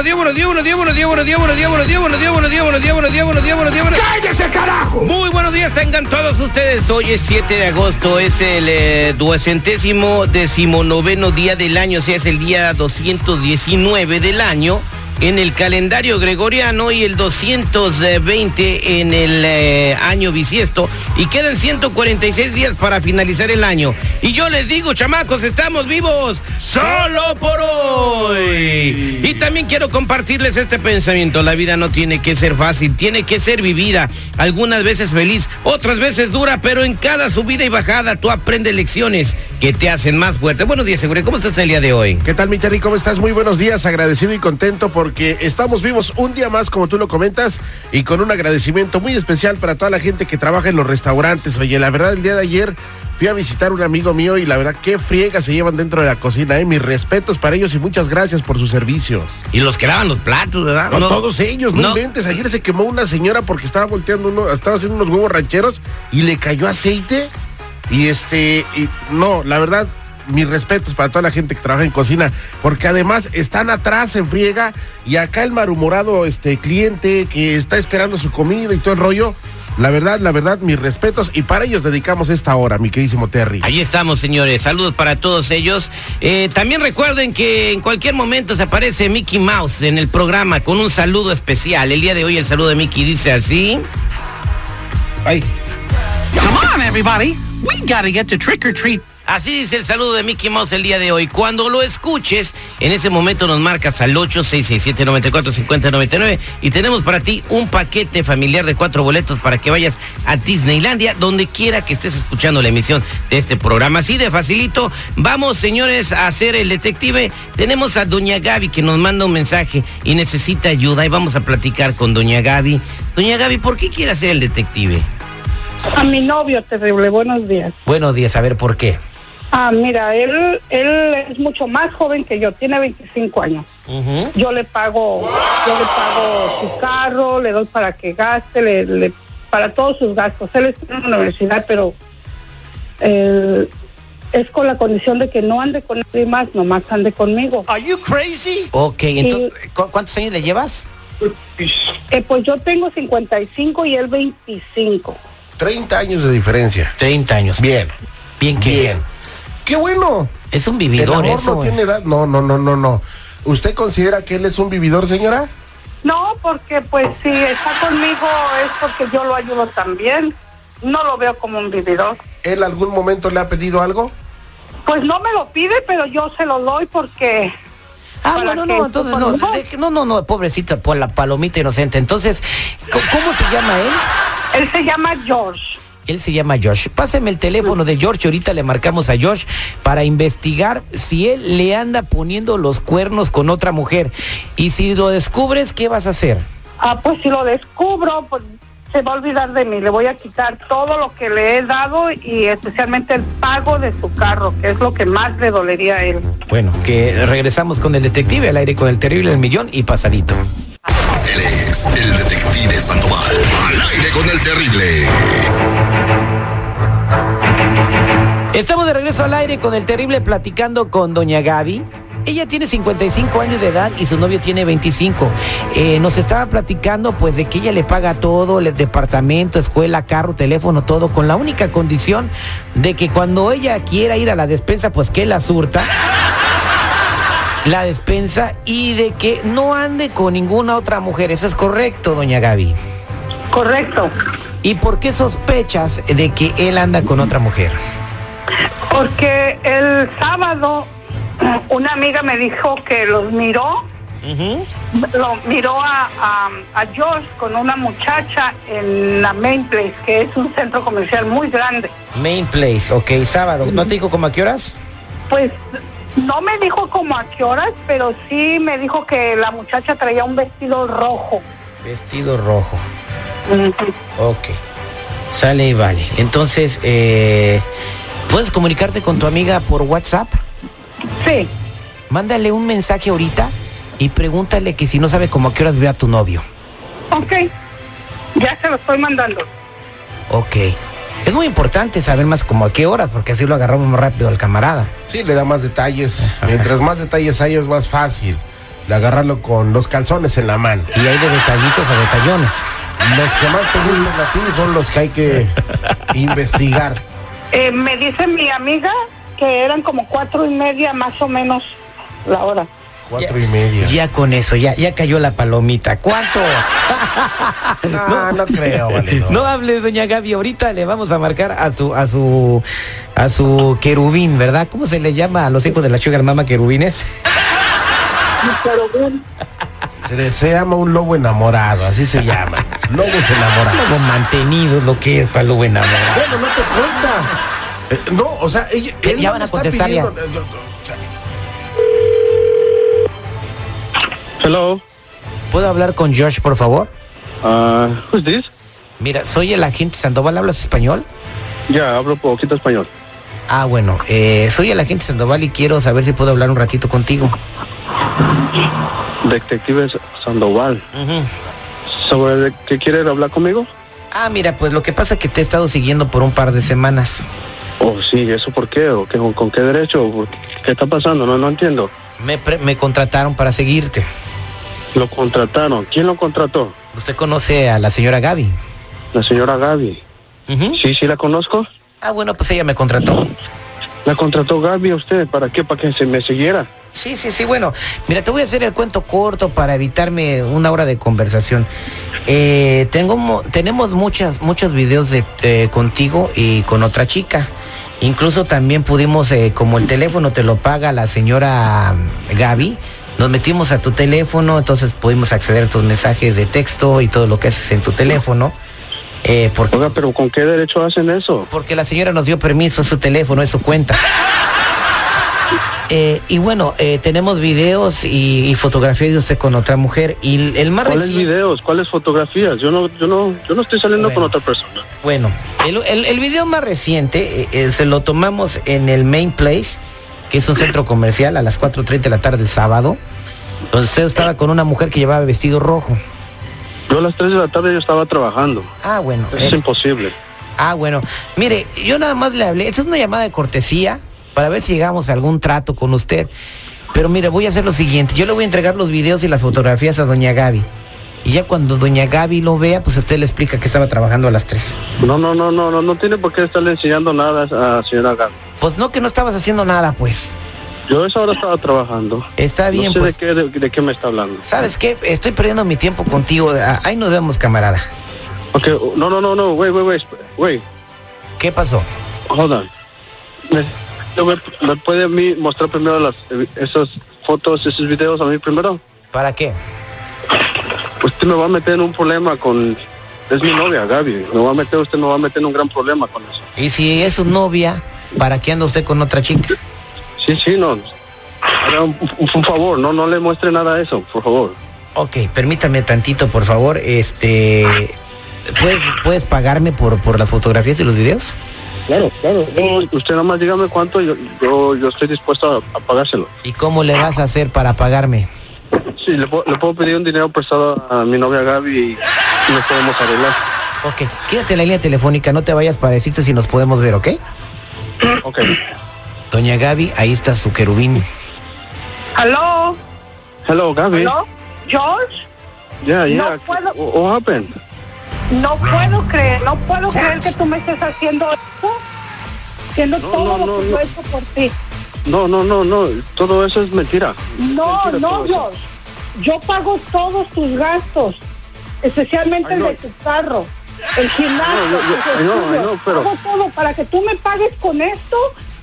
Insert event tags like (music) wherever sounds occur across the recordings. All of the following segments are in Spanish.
Buenos días, buenos días, buenos días, buenos días, buenos días, buenos días, buenos días, buenos días, buenos días, buenos días, buenos días, buenos días, buenos días, buenos días, buenos días, buenos días. carajo! Muy buenos días, tengan todos ustedes. Hoy es 7 de agosto, es el eh, duecentésimo decimonoveno día del año, o sea, es el día 219 del año en el calendario gregoriano y el 220 en el eh, año bisiesto y quedan 146 días para finalizar el año. Y yo les digo, chamacos, estamos vivos solo por hoy. Y también quiero compartirles este pensamiento. La vida no tiene que ser fácil, tiene que ser vivida. Algunas veces feliz, otras veces dura, pero en cada subida y bajada tú aprendes lecciones que te hacen más fuerte. Buenos días, Segure. ¿Cómo estás el día de hoy? ¿Qué tal, mi Terry? ¿Cómo estás? Muy buenos días, agradecido y contento porque estamos vivos un día más, como tú lo comentas, y con un agradecimiento muy especial para toda la gente que trabaja en los restaurantes. Oye, la verdad, el día de ayer fui a visitar a un amigo mío y la verdad, qué friega se llevan dentro de la cocina, ¿eh? Mis respetos para ellos y muchas gracias por su servicio. Y los que lavan los platos, ¿verdad? No, todos ellos, no, No. inventes. Ayer se quemó una señora porque estaba volteando uno, estaba haciendo unos huevos rancheros y le cayó aceite. Y este, y no, la verdad, mis respetos para toda la gente que trabaja en cocina, porque además están atrás en friega y acá el malhumorado este cliente que está esperando su comida y todo el rollo. La verdad, la verdad, mis respetos y para ellos dedicamos esta hora, mi queridísimo Terry. Ahí estamos, señores. Saludos para todos ellos. Eh, también recuerden que en cualquier momento se aparece Mickey Mouse en el programa con un saludo especial. El día de hoy el saludo de Mickey dice así. Ay. Come on, everybody. We gotta get to trick or treat. Así dice el saludo de Mickey Mouse el día de hoy. Cuando lo escuches, en ese momento nos marcas al 8667-945099 y tenemos para ti un paquete familiar de cuatro boletos para que vayas a Disneylandia, donde quiera que estés escuchando la emisión de este programa. Así de facilito. Vamos, señores, a hacer el detective. Tenemos a Doña Gaby que nos manda un mensaje y necesita ayuda y vamos a platicar con Doña Gaby. Doña Gaby, ¿por qué quiere ser el detective? A mi novio, terrible, buenos días. Buenos días, a ver por qué. Ah, mira, él, él es mucho más joven que yo, tiene 25 años. Yo le pago, yo le pago su carro, le doy para que gaste, le, le- para todos sus gastos. Él está en la universidad, pero eh, es con la condición de que no ande con nadie más, nomás ande conmigo. Are you crazy? Ok, entonces, ¿cu- ¿cuántos años le llevas? Eh, pues yo tengo 55 y él 25. 30 años de diferencia. 30 años. Bien. Bien que Bien. Qué bueno. Es un El vividor amor eso. no tiene edad. No, no, no, no, no. ¿Usted considera que él es un vividor, señora? No, porque pues si está conmigo es porque yo lo ayudo también. No lo veo como un vividor. ¿Él algún momento le ha pedido algo? Pues no me lo pide, pero yo se lo doy porque... Ah, para no, no, entonces no, de- no, no, no, pobrecita, por la palomita inocente. Entonces, ¿cómo, cómo se llama él? Él se llama George. Él se llama Josh. Páseme el teléfono de George, ahorita le marcamos a Josh para investigar si él le anda poniendo los cuernos con otra mujer. Y si lo descubres, ¿qué vas a hacer? Ah, pues si lo descubro, pues se va a olvidar de mí. Le voy a quitar todo lo que le he dado y especialmente el pago de su carro, que es lo que más le dolería a él. Bueno, que regresamos con el detective al aire con el terrible del millón y pasadito. El detective Sandoval. Al aire con el terrible. Estamos de regreso al aire con el terrible platicando con doña Gaby. Ella tiene 55 años de edad y su novio tiene 25. Eh, nos estaba platicando pues de que ella le paga todo, el departamento, escuela, carro, teléfono, todo, con la única condición de que cuando ella quiera ir a la despensa, pues que la surta la despensa y de que no ande con ninguna otra mujer. Eso es correcto, doña Gaby. Correcto. ¿Y por qué sospechas de que él anda con otra mujer? Porque el sábado una amiga me dijo que los miró, lo miró a, a, a George con una muchacha en la Main Place, que es un centro comercial muy grande. Main Place, ok, sábado. ¿No te dijo como a qué horas? Pues no me dijo como a qué horas, pero sí me dijo que la muchacha traía un vestido rojo. Vestido rojo. Ok. Sale y vale. Entonces, eh, ¿puedes comunicarte con tu amiga por WhatsApp? Sí. Mándale un mensaje ahorita y pregúntale que si no sabe como a qué horas ve a tu novio. Ok. Ya se lo estoy mandando. Ok. Es muy importante saber más como a qué horas, porque así lo agarramos más rápido al camarada. Sí, le da más detalles. Mientras más detalles hay, es más fácil de agarrarlo con los calzones en la mano. Y hay de detallitos a detallones. Los que más te gustan a ti son los que hay que (laughs) investigar. Eh, me dice mi amiga que eran como cuatro y media más o menos la hora. Cuatro y media. Ya con eso, ya, ya cayó la palomita. ¿Cuánto? (laughs) No, no creo, vale, no. No hable, doña Gaby. Ahorita le vamos a marcar a su, a su, a su querubín, ¿verdad? ¿Cómo se le llama a los hijos de la Sugar Mama querubines? (laughs) Se, le- se llama un lobo enamorado, así se llama. Lobos enamorados. Como mantenido lo que es para lo enamorado. Bueno, no te consta. Eh, no, o sea, ella, él Ya no van a está contestar ya. eh, Hello. ¿Puedo hablar con George, por favor? Uh, who's this? Mira, soy el agente Sandoval. ¿Hablas español? Ya, hablo poquito español. Ah, bueno, eh, soy el agente Sandoval y quiero saber si puedo hablar un ratito contigo. Detective Sandoval. ¿Sobre qué quiere hablar conmigo? Ah, mira, pues lo que pasa es que te he estado siguiendo por un par de semanas. Oh, sí, ¿eso por qué? ¿O qué, ¿Con qué derecho? ¿Por qué, qué está pasando? No, no entiendo. Me, pre- me contrataron para seguirte. Lo contrataron. ¿Quién lo contrató? ¿Usted conoce a la señora Gaby? La señora Gaby. Sí, sí, la conozco. Ah, bueno, pues ella me contrató. La contrató Gaby a usted. ¿Para qué? ¿Para que se me siguiera? Sí, sí, sí, bueno, mira, te voy a hacer el cuento corto para evitarme una hora de conversación. Eh, tengo, mo- tenemos muchas, muchos videos de, eh, contigo y con otra chica. Incluso también pudimos, eh, como el teléfono te lo paga la señora Gaby, nos metimos a tu teléfono, entonces pudimos acceder a tus mensajes de texto y todo lo que haces en tu teléfono. Eh, porque, Oiga, pero ¿con qué derecho hacen eso? porque la señora nos dio permiso, su teléfono, es su cuenta. Eh, y bueno, eh, tenemos videos y, y fotografías de usted con otra mujer. Y el- más ¿Cuáles videos? ¿Cuáles fotografías? Yo no, yo no, yo no estoy saliendo Bueno. con otra persona. Bueno, el, el- el video más reciente eh, eh, se lo tomamos en el Main Place, que es un centro comercial, a las 4.30 de la tarde el sábado, donde usted estaba con una mujer que llevaba vestido rojo. Yo a las 3 de la tarde yo estaba trabajando. Ah, bueno. Eso eh, es imposible. Ah, bueno. Mire, yo nada más le hablé. Esta es una llamada de cortesía para ver si llegamos a algún trato con usted. Pero mire, voy a hacer lo siguiente. Yo le voy a entregar los videos y las fotografías a doña Gaby. Y ya cuando doña Gaby lo vea, pues usted le explica que estaba trabajando a las 3. No, no, no, no, no, no tiene por qué estarle enseñando nada a señora Gaby. Pues no, que no estabas haciendo nada, pues. Yo esa hora estaba trabajando. Está bien, no sé pues. de, qué, de, de qué me está hablando. ¿Sabes qué? Estoy perdiendo mi tiempo contigo. Ah, Ahí nos vemos, camarada. Ok, no, no, no, no, wait, wait, wait, wait, ¿Qué pasó? hold on. ¿Me, me- me puede a mí mostrar primero las, eh, esas fotos, esos videos a mí primero? ¿Para qué? Usted me va a meter en un problema con... Es mi novia, Gaby. Me va a meter, usted me va a meter en un gran problema con eso. Y si es su novia, ¿para qué anda usted con otra chica? Sí, sí, no. Haga un, favor, no, no le muestre nada de eso, por favor. Ok, permítame tantito, por favor. Este, ¿puedes, puedes pagarme por, por las fotografías y los videos? Claro, claro. usted nada más dígame cuánto, yo, yo, yo estoy dispuesto a, a pagárselo. ¿Y cómo le vas a hacer para pagarme? Sí, le, puedo- le puedo pedir un dinero prestado a mi novia Gaby y nos podemos arreglar. Ok, quédate en la línea telefónica, no te vayas para decirte si nos podemos ver, ¿ok? Ok. Doña Gaby, ahí está su querubín. ¿Aló? Hello, Gaby. ¿George? Yeah, yeah. No puedo. What, happened? No puedo creer, no puedo creer que tú me estés haciendo esto, haciendo No, todo no, lo que no, yo no. he hecho por ti. No, no, no, no. Todo eso es mentira. No, Mentira no. George. Yo pago todos tus gastos, especialmente Ay, el de tu carro, el gimnasio, No, no, no, pero- Pago todo para que tú me pagues con esto.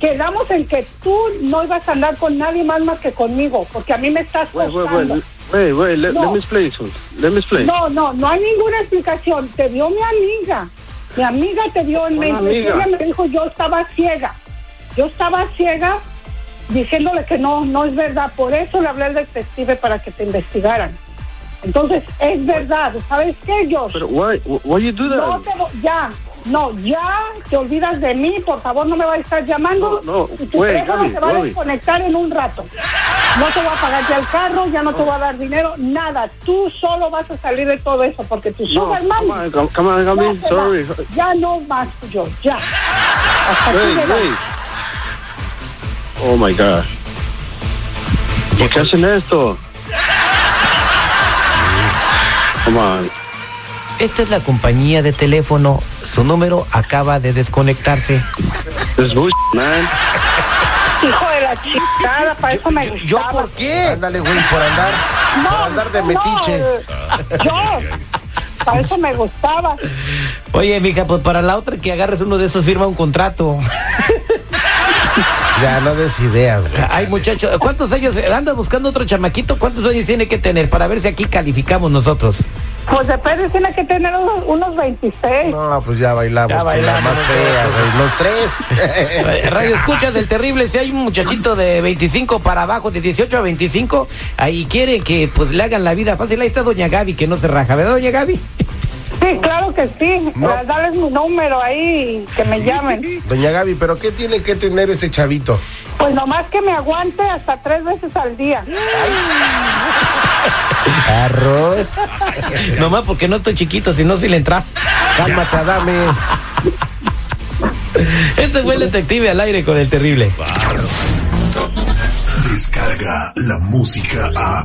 quedamos en que tú no ibas a andar con nadie más más que conmigo, porque a mí me estás Wait, wait, costando. wait, wait, wait. Let, No. let me explain something. Let me explain. No, no, no hay ninguna explicación. Te vio mi amiga. Mi amiga te ¿Cuál mente. amiga? Ella me dijo, yo estaba ciega. Yo estaba ciega diciéndole que no, no es verdad. Por eso le hablé al detective para que te investigaran. Entonces, es verdad. ¿Sabes qué, Josh? But why, why you do that? No te ya, no, ya te olvidas de mí, por favor no me vayas a estar llamando. No, no, y tu teléfono Gaby, se va a desconectar en un rato. No te voy a pagar ya el carro, ya no te voy a dar dinero, nada. Tú solo vas a salir de todo eso porque tu No, sugar come mami on, come, come on, ya Gaby. se Sorry. va. Ya no más yo, ya. Hasta wait. Oh my God. ¿Por qué hacen esto? Come on. Esta es la compañía de teléfono. Su número acaba de desconectarse. This is bullshit, man. Hijo de la chingada, para eso me ¿Yo gustaba. por qué? Ándale, güey, por andar, por andar de metiche. No, yo, para eso me gustaba. Oye, mija, pues para la otra que agarres uno de esos firma un contrato. Ya no des ideas, güey. Ay, muchacho, ¿cuántos años andas buscando otro chamaquito? ¿Cuántos años tiene que tener para ver si aquí calificamos nosotros? Pues depende, tiene que tener unos, unos 26. No, pues ya bailamos. Ya con la bailamos, más fea, güey. Los Eh, tres. Radio escuchas del terrible, si hay un muchachito de 25 para abajo, de 18 a 25, ahí quiere que pues le hagan la vida fácil. Ahí está doña Gaby que no se raja, ¿verdad, doña Gaby? Sí, claro que sí. No. Dales mi número ahí, que me llamen. Doña Gaby, ¿pero qué tiene que tener ese chavito? Pues nomás que me aguante hasta tres veces al día. Arroz. (laughs) Nomás porque no estoy chiquito, si no, si le entra. Cálmate, Adame. Este fue el detective al aire con el terrible. Descarga la música a.